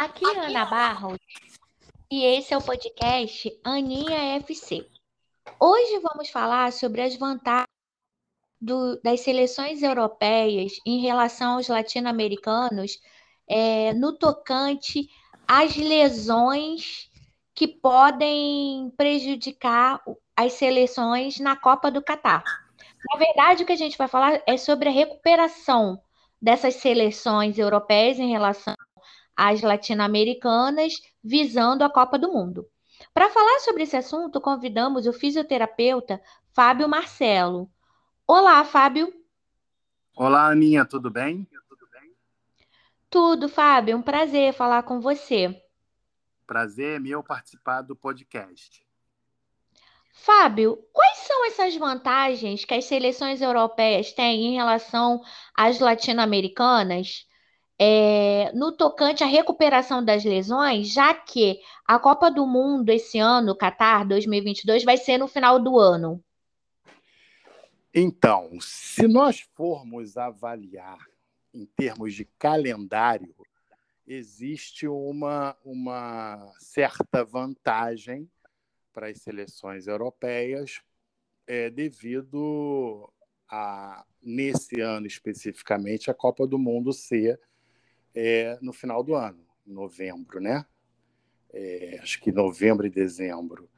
Aqui é Ana Barros e esse é o podcast Aninha FC. Hoje vamos falar sobre as vantagens do, das seleções europeias em relação aos latino-americanos é, no tocante às lesões que podem prejudicar as seleções na Copa do Catar. Na verdade, o que a gente vai falar é sobre a recuperação dessas seleções europeias em relação às latino-americanas, visando a Copa do Mundo. Para falar sobre esse assunto, convidamos o fisioterapeuta Fábio Marcelo. Olá, Fábio. Olá, Aninha, tudo bem? Tudo, Fábio. Um prazer falar com você. Prazer é meu participar do podcast. Fábio, quais são essas vantagens que as seleções europeias têm em relação às latino-americanas é, no tocante à recuperação das lesões, já que a Copa do Mundo esse ano, Qatar 2022, vai ser no final do ano? Então, se nós formos avaliar em termos de calendário, existe uma, uma certa vantagem para as seleções europeias é, devido a, nesse ano especificamente, a Copa do Mundo ser é, no final do ano, novembro, né? É, acho que novembro e dezembro.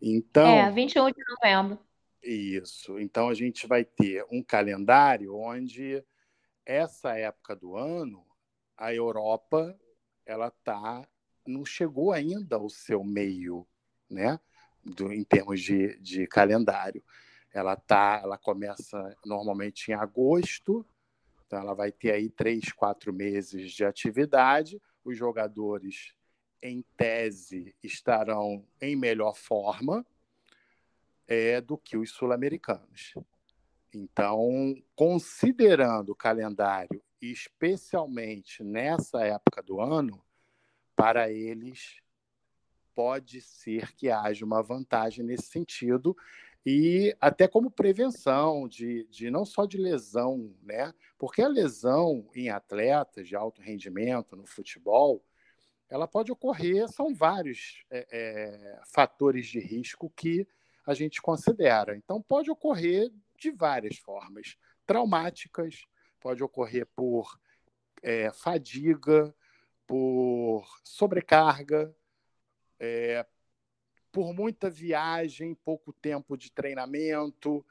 Então, é, 21 de novembro. Isso. Então, a gente vai ter um calendário onde essa época do ano, a Europa ela tá não chegou ainda ao seu meio, né? do, em termos de, de calendário. Ela tá, ela começa normalmente em agosto, então ela vai ter aí três, quatro meses de atividade. Os jogadores, em tese, estarão em melhor forma é, do que os sul-americanos. Então, considerando o calendário, especialmente nessa época do ano, para eles pode ser que haja uma vantagem nesse sentido e até como prevenção de, de não só de lesão, né? Porque a lesão em atletas de alto rendimento no futebol, ela pode ocorrer, são vários é, é, fatores de risco que a gente considera. Então, pode ocorrer de várias formas, traumáticas, pode ocorrer por é, fadiga, por sobrecarga, é, por muita viagem, pouco tempo de treinamento,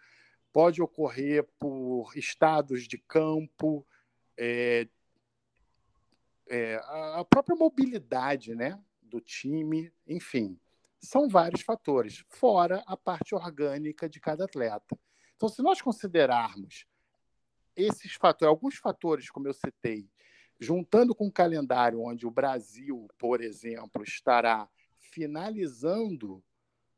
pode ocorrer por estados de campo, é, é, a própria mobilidade né, do time, enfim, são vários fatores, fora a parte orgânica de cada atleta. Então, se nós considerarmos esses fatores, alguns fatores, como eu citei, juntando com o calendário onde o Brasil, por exemplo, estará finalizando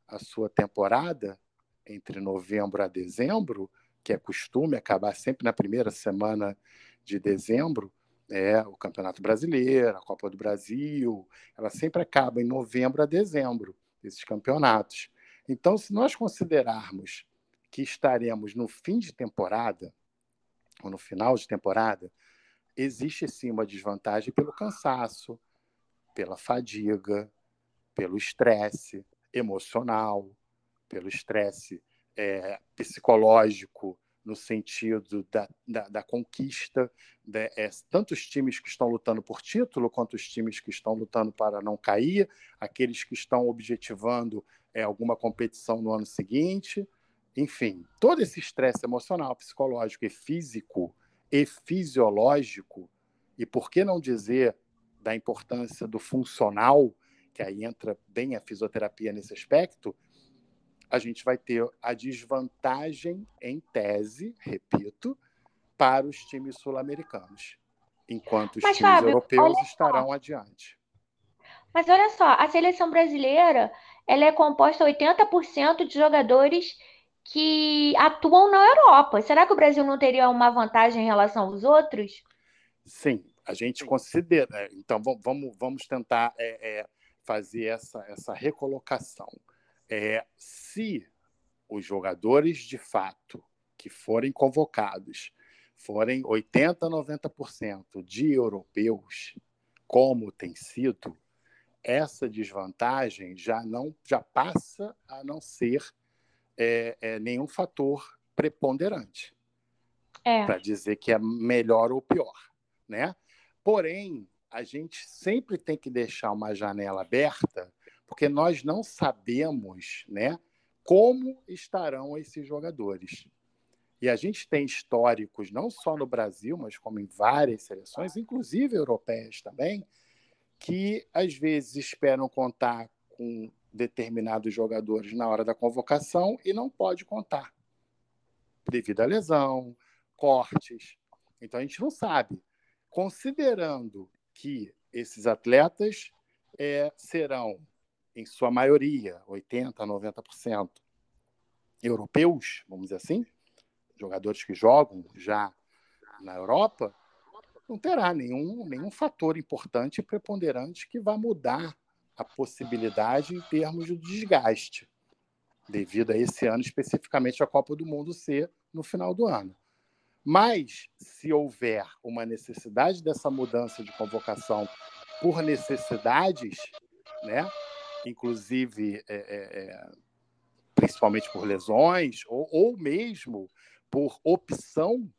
a sua temporada entre novembro a dezembro, que é costume acabar sempre na primeira semana de dezembro, é o Campeonato Brasileiro, a Copa do Brasil, ela sempre acaba em novembro a dezembro, esses campeonatos. Então, se nós considerarmos que estaremos no fim de temporada, ou no final de temporada, existe sim uma desvantagem pelo cansaço, pela fadiga, pelo estresse emocional, pelo estresse é, psicológico, no sentido da, da, da conquista, de, né, é, tanto os times que estão lutando por título, quanto os times que estão lutando para não cair, aqueles que estão objetivando é, alguma competição no ano seguinte. Enfim, todo esse estresse emocional, psicológico e físico e fisiológico, e por que não dizer da importância do funcional, que aí entra bem a fisioterapia nesse aspecto, a gente vai ter a desvantagem em tese, repito, para os times sul-americanos, enquanto os Mas, times Fábio, europeus estarão adiante. Mas olha só, a seleção brasileira ela é composta 80% de jogadores que atuam na Europa. Será que o Brasil não teria uma vantagem em relação aos outros? Sim, a gente considera. Então, vamos, vamos tentar é, é, fazer essa, essa recolocação. É, se os jogadores de fato que forem convocados forem 80%, 90% de europeus, como tem sido, essa desvantagem já não já passa a não ser é, é, nenhum fator preponderante é. para dizer que é melhor ou pior, né? Porém, a gente sempre tem que deixar uma janela aberta, porque nós não sabemos, né, como estarão esses jogadores. E a gente tem históricos não só no Brasil, mas como em várias seleções, inclusive europeias também, que às vezes esperam contar com determinados jogadores na hora da convocação e não pode contar devido à lesão, cortes. Então a gente não sabe. Considerando que esses atletas é, serão, em sua maioria, 80%, 90% europeus, vamos dizer assim, jogadores que jogam já na Europa, não terá nenhum, nenhum fator importante e preponderante que vá mudar a possibilidade em termos de desgaste, devido a esse ano, especificamente a Copa do Mundo ser no final do ano. Mas, se houver uma necessidade dessa mudança de convocação por necessidades, né, inclusive é, é, é principalmente por lesões, ou, ou mesmo por opção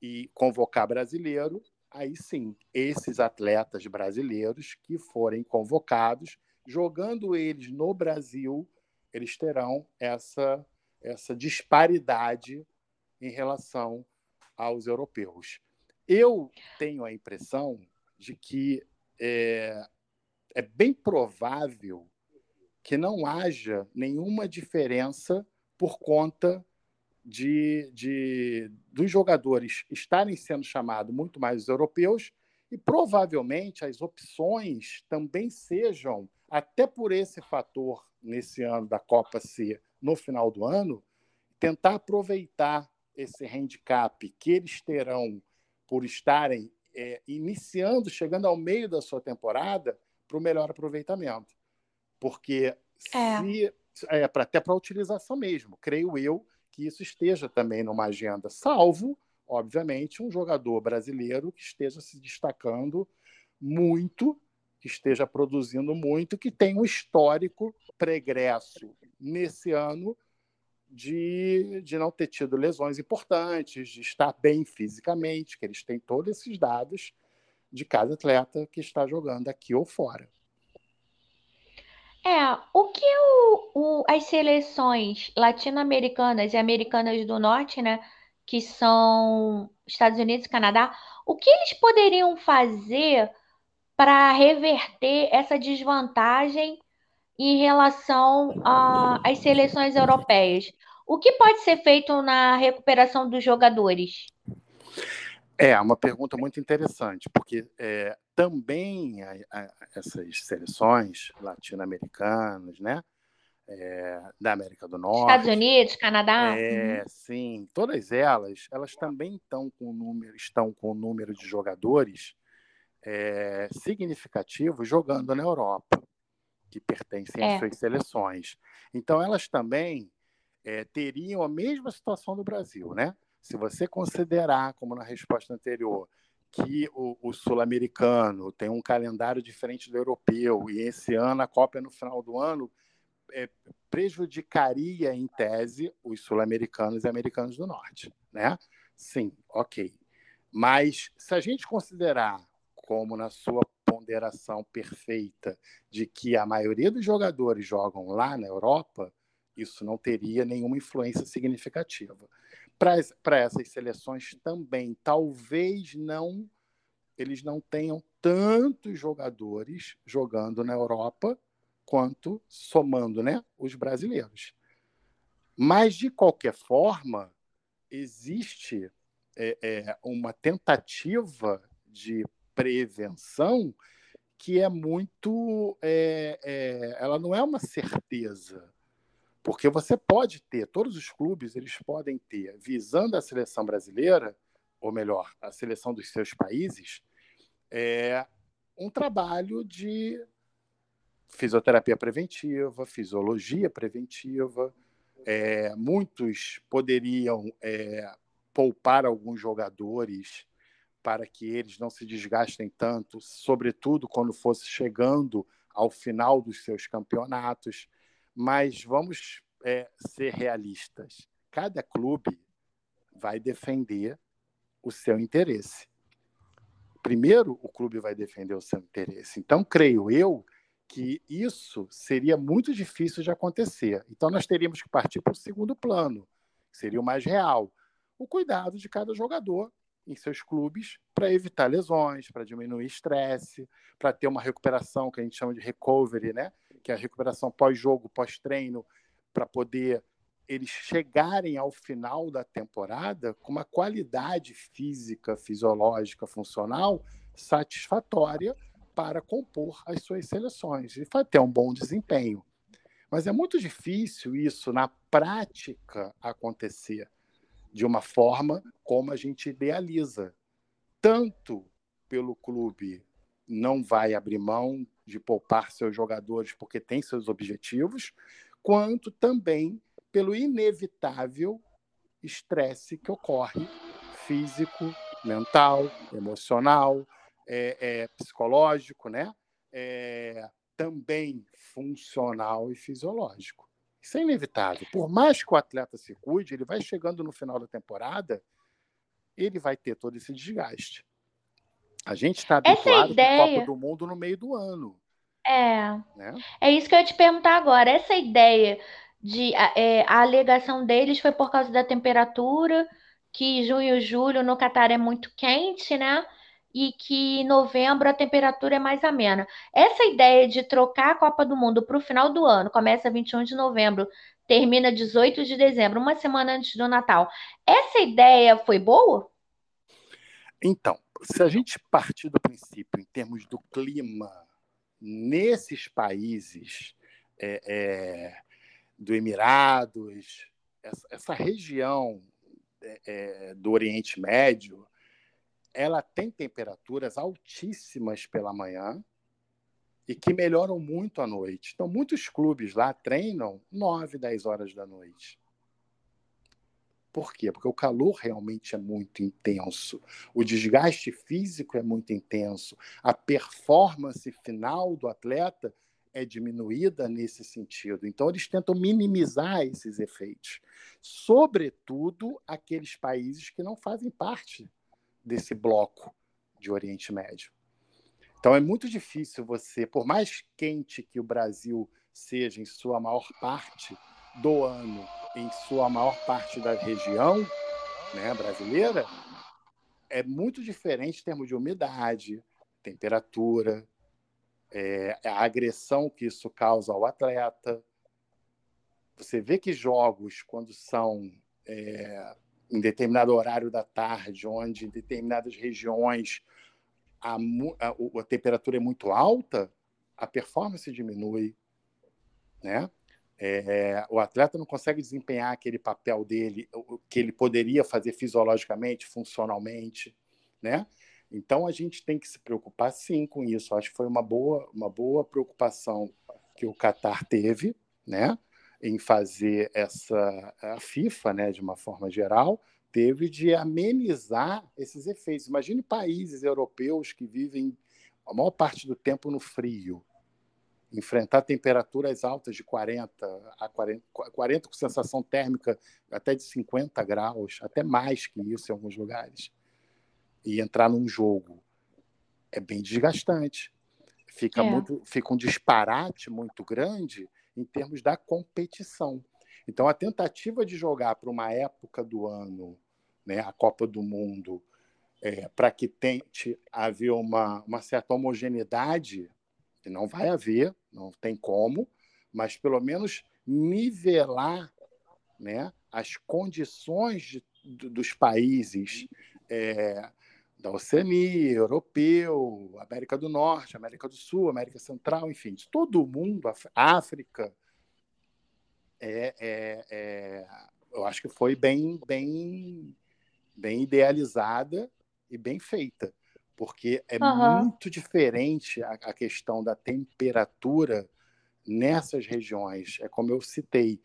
e convocar brasileiro, aí sim, esses atletas brasileiros que forem convocados, jogando eles no Brasil, eles terão essa, essa disparidade em relação aos europeus. Eu tenho a impressão de que é, é bem provável que não haja nenhuma diferença por conta de, de dos jogadores estarem sendo chamados muito mais os europeus e provavelmente as opções também sejam, até por esse fator nesse ano da Copa ser no final do ano, tentar aproveitar esse handicap que eles terão por estarem é, iniciando, chegando ao meio da sua temporada, para o melhor aproveitamento. Porque é. se é, até para a utilização mesmo, creio eu, que isso esteja também numa agenda, salvo, obviamente, um jogador brasileiro que esteja se destacando muito, que esteja produzindo muito, que tem um histórico pregresso nesse ano de, de não ter tido lesões importantes, de estar bem fisicamente, que eles têm todos esses dados de cada atleta que está jogando aqui ou fora. É, o que o, o, as seleções latino-americanas e americanas do norte, né, que são Estados Unidos e Canadá, o que eles poderiam fazer para reverter essa desvantagem em relação às seleções europeias? O que pode ser feito na recuperação dos jogadores? É uma pergunta muito interessante, porque é, também a, a, essas seleções latino-americanas, né, é, da América do Norte, Estados Unidos, Canadá, é, uhum. sim, todas elas, elas também estão com número, estão com um número de jogadores é, significativos jogando na Europa, que pertencem às é. suas seleções. Então, elas também é, teriam a mesma situação do Brasil, né? Se você considerar, como na resposta anterior, que o, o sul-americano tem um calendário diferente do europeu e esse ano a Copa é no final do ano, é, prejudicaria, em tese, os sul-americanos e americanos do norte, né? Sim, ok. Mas se a gente considerar, como na sua ponderação perfeita, de que a maioria dos jogadores jogam lá na Europa, isso não teria nenhuma influência significativa para essas seleções também. Talvez não eles não tenham tantos jogadores jogando na Europa quanto somando né, os brasileiros. Mas, de qualquer forma, existe é, é, uma tentativa de prevenção que é muito. É, é ela não é uma certeza. Porque você pode ter, todos os clubes eles podem ter, visando a seleção brasileira, ou melhor, a seleção dos seus países, é, um trabalho de fisioterapia preventiva, fisiologia preventiva. É, muitos poderiam é, poupar alguns jogadores para que eles não se desgastem tanto, sobretudo quando fosse chegando ao final dos seus campeonatos. Mas vamos é, ser realistas. Cada clube vai defender o seu interesse. Primeiro, o clube vai defender o seu interesse. Então, creio eu que isso seria muito difícil de acontecer. Então, nós teríamos que partir para o segundo plano, que seria o mais real. O cuidado de cada jogador em seus clubes para evitar lesões, para diminuir estresse, para ter uma recuperação que a gente chama de recovery, né? que é a recuperação pós-jogo, pós-treino, para poder eles chegarem ao final da temporada com uma qualidade física, fisiológica, funcional satisfatória para compor as suas seleções e ter um bom desempenho. Mas é muito difícil isso na prática acontecer de uma forma como a gente idealiza. Tanto pelo clube não vai abrir mão de poupar seus jogadores porque tem seus objetivos, quanto também pelo inevitável estresse que ocorre físico, mental, emocional, é, é, psicológico, né? É, também funcional e fisiológico. Isso é inevitável. Por mais que o atleta se cuide, ele vai chegando no final da temporada, ele vai ter todo esse desgaste. A gente está habituado ideia... com Copa do Mundo no meio do ano. É. Né? É isso que eu ia te perguntar agora. Essa ideia de é, a alegação deles foi por causa da temperatura, que junho e julho no Catar é muito quente, né? E que em novembro a temperatura é mais amena. Essa ideia de trocar a Copa do Mundo para o final do ano, começa 21 de novembro, termina 18 de dezembro, uma semana antes do Natal. Essa ideia foi boa? Então, se a gente partir do princípio em termos do clima nesses países é, é, do Emirados, essa, essa região é, é, do Oriente Médio, ela tem temperaturas altíssimas pela manhã e que melhoram muito à noite. Então, muitos clubes lá treinam 9, 10 horas da noite. Por quê? Porque o calor realmente é muito intenso, o desgaste físico é muito intenso, a performance final do atleta é diminuída nesse sentido. Então, eles tentam minimizar esses efeitos, sobretudo aqueles países que não fazem parte desse bloco de Oriente Médio. Então, é muito difícil você, por mais quente que o Brasil seja em sua maior parte do ano, em sua maior parte da região né, brasileira, é muito diferente em termos de umidade, temperatura, é, a agressão que isso causa ao atleta. Você vê que jogos, quando são é, em determinado horário da tarde, onde em determinadas regiões a, a, a temperatura é muito alta, a performance diminui, né? É, o atleta não consegue desempenhar aquele papel dele, o que ele poderia fazer fisiologicamente, funcionalmente, né? Então a gente tem que se preocupar sim com isso. Acho que foi uma boa, uma boa preocupação que o Qatar teve, né? Em fazer essa a FIFA, né? De uma forma geral, teve de amenizar esses efeitos. Imagine países europeus que vivem a maior parte do tempo no frio, enfrentar temperaturas altas de 40 a 40, 40 com sensação térmica até de 50 graus, até mais que isso em alguns lugares, e entrar num jogo é bem desgastante. Fica, é. muito, fica um disparate muito grande em termos da competição. Então, a tentativa de jogar para uma época do ano, né, a Copa do Mundo, é, para que tente haver uma, uma certa homogeneidade que não vai haver, não tem como, mas pelo menos nivelar né, as condições de, dos países é, da Oceania, europeu, América do Norte, América do Sul, América Central, enfim, de todo o mundo, África, é, é, é, eu acho que foi bem, bem, bem idealizada e bem feita porque é uhum. muito diferente a, a, questão da temperatura nessas regiões. É como eu citei,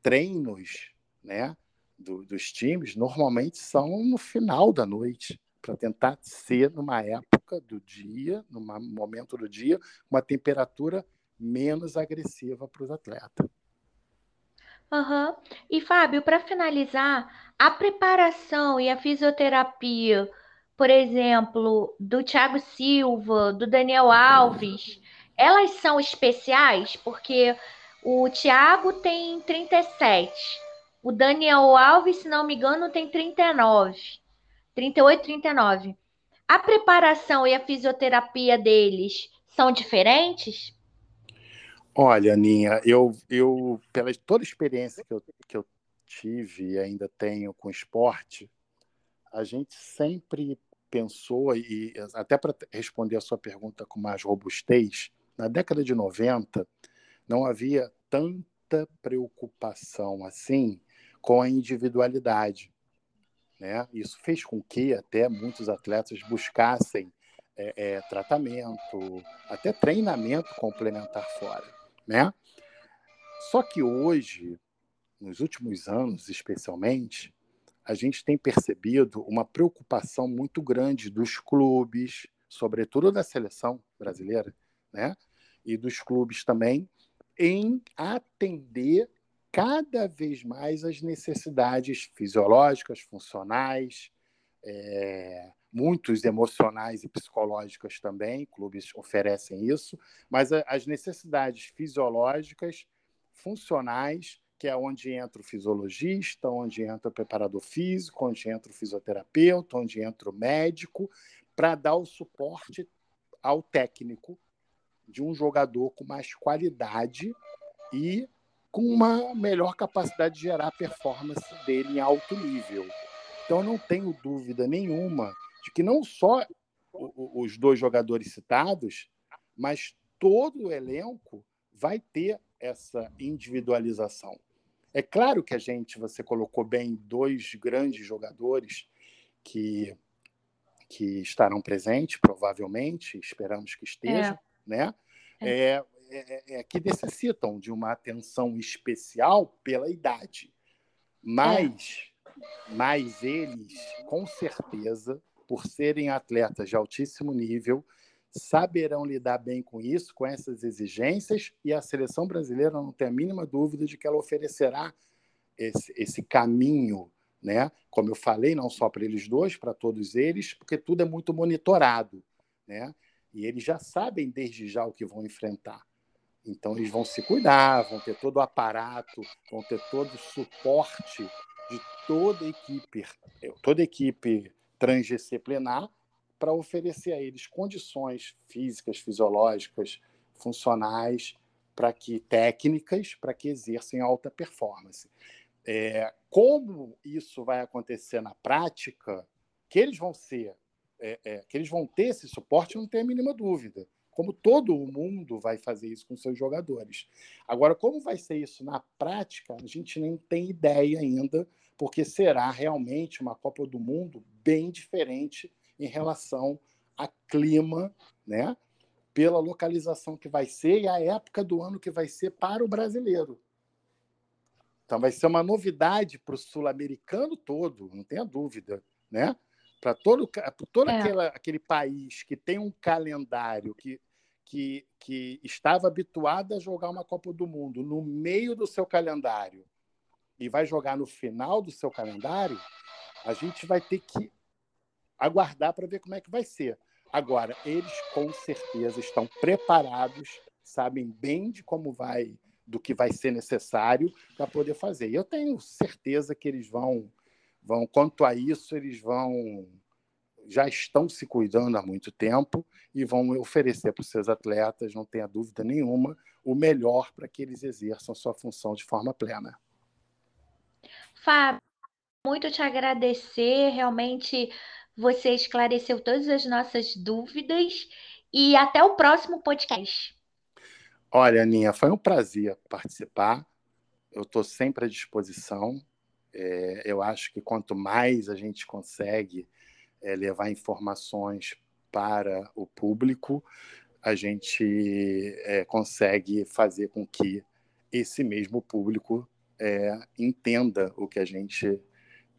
treinos né, do, dos times normalmente são no final da noite, para tentar ser numa época do dia, num momento do dia, uma temperatura menos agressiva para os atletas. Uhum. E Fábio, para finalizar, a preparação e a fisioterapia, por exemplo, do Thiago Silva, do Daniel Alves, elas são especiais porque o Thiago tem 37, o Daniel Alves, se não me engano, tem 39, 38, 39. A preparação e a fisioterapia deles são diferentes? Olha, Aninha, eu, eu pela toda a experiência que eu, que eu tive e ainda tenho com esporte, a gente sempre pensou, e até para responder a sua pergunta com mais robustez, na década de 90 não havia tanta preocupação assim com a individualidade. Né? Isso fez com que até muitos atletas buscassem é, é, tratamento, até treinamento complementar fora né? Só que hoje, nos últimos anos especialmente, a gente tem percebido uma preocupação muito grande dos clubes, sobretudo da seleção brasileira, né? E dos clubes também, em atender cada vez mais as necessidades fisiológicas, funcionais, é, muitos emocionais e psicológicas também, clubes oferecem isso, mas as necessidades fisiológicas, funcionais, que é onde entra o fisiologista, onde entra o preparador físico, onde entra o fisioterapeuta, onde entra o médico, para dar o suporte ao técnico de um jogador com mais qualidade e com uma melhor capacidade de gerar performance dele em alto nível. Então, eu não tenho dúvida nenhuma de que não só os dois jogadores citados, mas todo o elenco vai ter essa individualização. É claro que a gente, você colocou bem dois grandes jogadores que, que estarão presentes, provavelmente, esperamos que estejam, é. né? É. É, é, é que necessitam de uma atenção especial pela idade. Mas, mas eles, com certeza, por serem atletas de altíssimo nível, saberão lidar bem com isso, com essas exigências, e a seleção brasileira não tem a mínima dúvida de que ela oferecerá esse, esse caminho, né? Como eu falei, não só para eles dois, para todos eles, porque tudo é muito monitorado, né? E eles já sabem desde já o que vão enfrentar. Então eles vão se cuidar, vão ter todo o aparato, vão ter todo o suporte de toda a equipe, toda a equipe transdisciplinar para oferecer a eles condições físicas, fisiológicas, funcionais, para que técnicas, para que exerçam alta performance. É, como isso vai acontecer na prática, que eles vão ser, é, é, que eles vão ter esse suporte, não tem a mínima dúvida. Como todo o mundo vai fazer isso com seus jogadores. Agora, como vai ser isso na prática, a gente nem tem ideia ainda, porque será realmente uma Copa do Mundo bem diferente em relação a clima, né? Pela localização que vai ser e a época do ano que vai ser para o brasileiro. Então vai ser uma novidade para o sul-americano todo, não tenha dúvida, né? Para todo, todo é. aquela, aquele país que tem um calendário que, que, que estava habituado a jogar uma Copa do Mundo no meio do seu calendário e vai jogar no final do seu calendário, a gente vai ter que aguardar para ver como é que vai ser. Agora, eles com certeza estão preparados, sabem bem de como vai, do que vai ser necessário para poder fazer. E eu tenho certeza que eles vão, vão, quanto a isso, eles vão, já estão se cuidando há muito tempo e vão oferecer para os seus atletas, não tenha dúvida nenhuma, o melhor para que eles exerçam sua função de forma plena. Fábio, muito te agradecer, realmente você esclareceu todas as nossas dúvidas e até o próximo podcast. Olha, Aninha, foi um prazer participar. Eu estou sempre à disposição. É, eu acho que quanto mais a gente consegue é, levar informações para o público, a gente é, consegue fazer com que esse mesmo público é, entenda o que a gente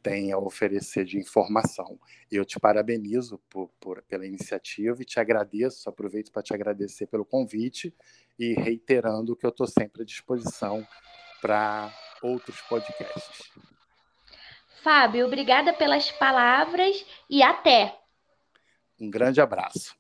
tem a oferecer de informação. Eu te parabenizo por, por, pela iniciativa e te agradeço, aproveito para te agradecer pelo convite e reiterando que eu estou sempre à disposição para outros podcasts. Fábio, obrigada pelas palavras e até. Um grande abraço.